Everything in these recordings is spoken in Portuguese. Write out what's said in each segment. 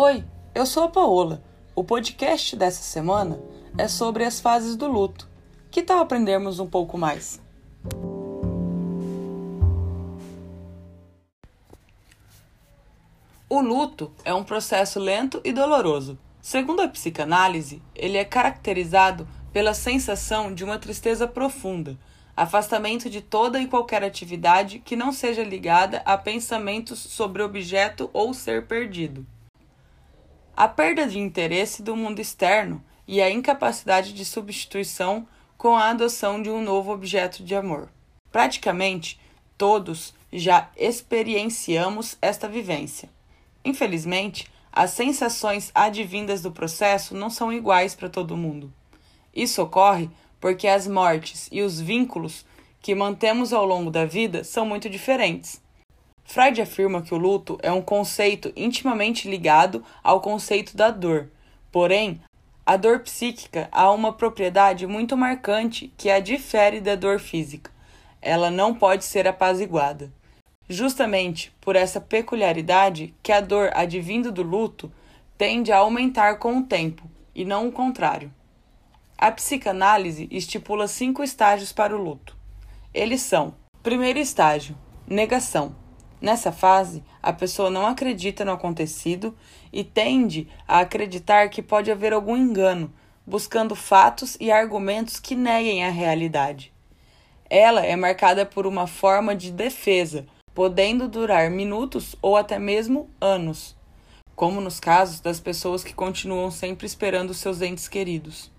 Oi, eu sou a Paola. O podcast dessa semana é sobre as fases do luto. Que tal aprendermos um pouco mais? O luto é um processo lento e doloroso. Segundo a psicanálise, ele é caracterizado pela sensação de uma tristeza profunda, afastamento de toda e qualquer atividade que não seja ligada a pensamentos sobre objeto ou ser perdido. A perda de interesse do mundo externo e a incapacidade de substituição com a adoção de um novo objeto de amor. Praticamente todos já experienciamos esta vivência. Infelizmente, as sensações advindas do processo não são iguais para todo mundo. Isso ocorre porque as mortes e os vínculos que mantemos ao longo da vida são muito diferentes. Freud afirma que o luto é um conceito intimamente ligado ao conceito da dor. Porém, a dor psíquica há uma propriedade muito marcante que a difere da dor física. Ela não pode ser apaziguada. Justamente por essa peculiaridade que a dor advindo do luto tende a aumentar com o tempo, e não o contrário. A psicanálise estipula cinco estágios para o luto. Eles são: primeiro estágio, negação. Nessa fase, a pessoa não acredita no acontecido e tende a acreditar que pode haver algum engano, buscando fatos e argumentos que neguem a realidade. Ela é marcada por uma forma de defesa, podendo durar minutos ou até mesmo anos, como nos casos das pessoas que continuam sempre esperando seus entes queridos.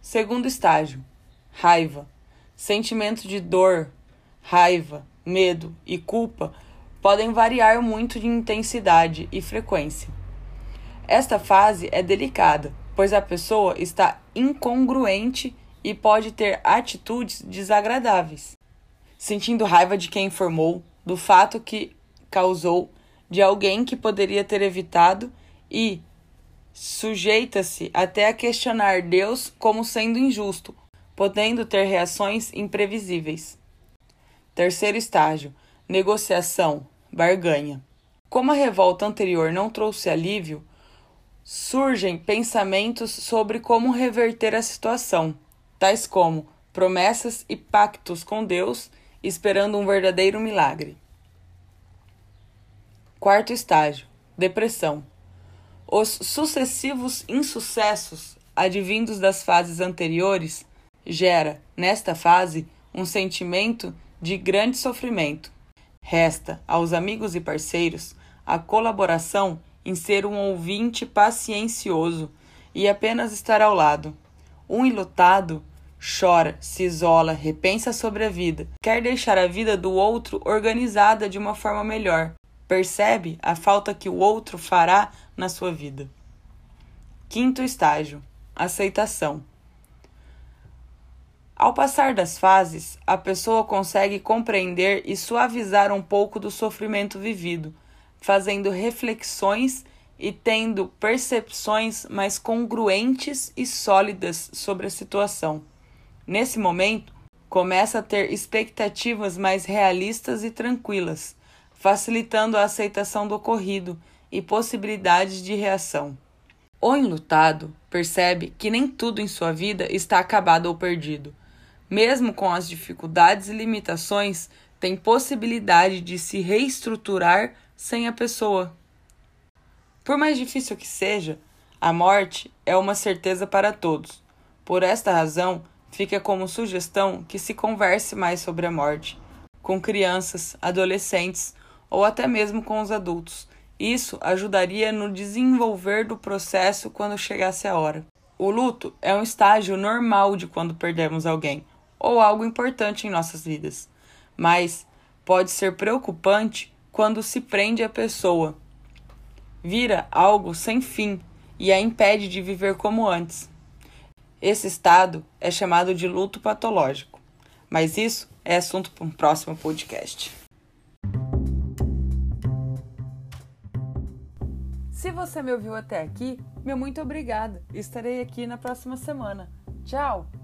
Segundo estágio: raiva. Sentimento de dor, raiva, medo e culpa podem variar muito de intensidade e frequência. Esta fase é delicada, pois a pessoa está incongruente e pode ter atitudes desagradáveis, sentindo raiva de quem informou, do fato que causou, de alguém que poderia ter evitado e sujeita-se até a questionar Deus como sendo injusto, podendo ter reações imprevisíveis. Terceiro estágio: negociação, barganha. Como a revolta anterior não trouxe alívio, surgem pensamentos sobre como reverter a situação, tais como promessas e pactos com Deus, esperando um verdadeiro milagre. Quarto estágio: depressão. Os sucessivos insucessos advindos das fases anteriores gera, nesta fase, um sentimento de grande sofrimento. Resta aos amigos e parceiros a colaboração em ser um ouvinte paciencioso e apenas estar ao lado. Um ilutado chora, se isola, repensa sobre a vida, quer deixar a vida do outro organizada de uma forma melhor, percebe a falta que o outro fará na sua vida. Quinto estágio: aceitação. Ao passar das fases, a pessoa consegue compreender e suavizar um pouco do sofrimento vivido, fazendo reflexões e tendo percepções mais congruentes e sólidas sobre a situação. Nesse momento, começa a ter expectativas mais realistas e tranquilas, facilitando a aceitação do ocorrido e possibilidades de reação. O enlutado percebe que nem tudo em sua vida está acabado ou perdido. Mesmo com as dificuldades e limitações, tem possibilidade de se reestruturar sem a pessoa. Por mais difícil que seja, a morte é uma certeza para todos. Por esta razão, fica como sugestão que se converse mais sobre a morte, com crianças, adolescentes ou até mesmo com os adultos. Isso ajudaria no desenvolver do processo quando chegasse a hora. O luto é um estágio normal de quando perdemos alguém ou algo importante em nossas vidas, mas pode ser preocupante quando se prende a pessoa. Vira algo sem fim e a impede de viver como antes. Esse estado é chamado de luto patológico, mas isso é assunto para um próximo podcast. Se você me ouviu até aqui, meu muito obrigada. Estarei aqui na próxima semana. Tchau!